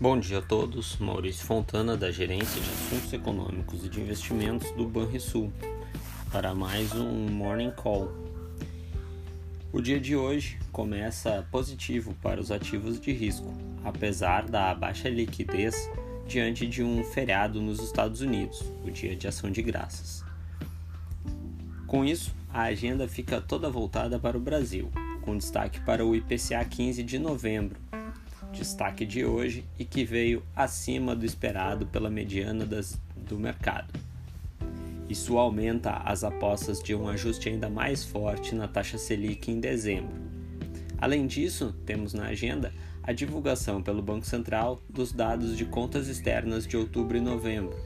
Bom dia a todos, Maurício Fontana, da Gerência de Assuntos Econômicos e de Investimentos do Banrisul, para mais um Morning Call. O dia de hoje começa positivo para os ativos de risco, apesar da baixa liquidez diante de um feriado nos Estados Unidos, o Dia de Ação de Graças. Com isso, a agenda fica toda voltada para o Brasil, com destaque para o IPCA 15 de novembro, destaque de hoje e que veio acima do esperado pela mediana das, do mercado. Isso aumenta as apostas de um ajuste ainda mais forte na taxa Selic em dezembro. Além disso, temos na agenda a divulgação pelo Banco Central dos dados de contas externas de outubro e novembro.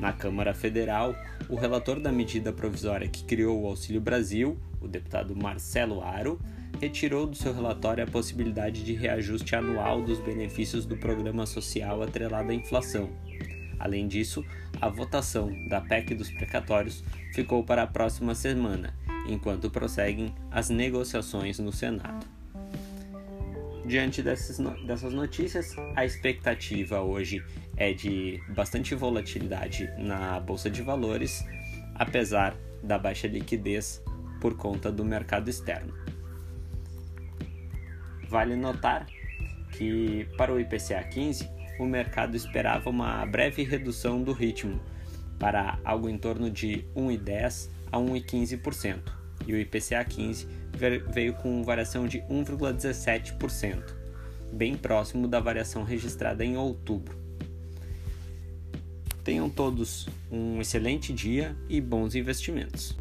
Na Câmara Federal, o relator da medida provisória que criou o Auxílio Brasil, o deputado Marcelo Aro, retirou do seu relatório a possibilidade de reajuste anual dos benefícios do programa social atrelado à inflação. Além disso, a votação da PEC dos precatórios ficou para a próxima semana, enquanto prosseguem as negociações no Senado. Diante dessas, dessas notícias, a expectativa hoje é de bastante volatilidade na bolsa de valores, apesar da baixa liquidez por conta do mercado externo. Vale notar que para o IPCA 15 o mercado esperava uma breve redução do ritmo para algo em torno de 1,10 a 1,15% e o IPCA 15 veio com variação de 1,17%, bem próximo da variação registrada em outubro. Tenham todos um excelente dia e bons investimentos.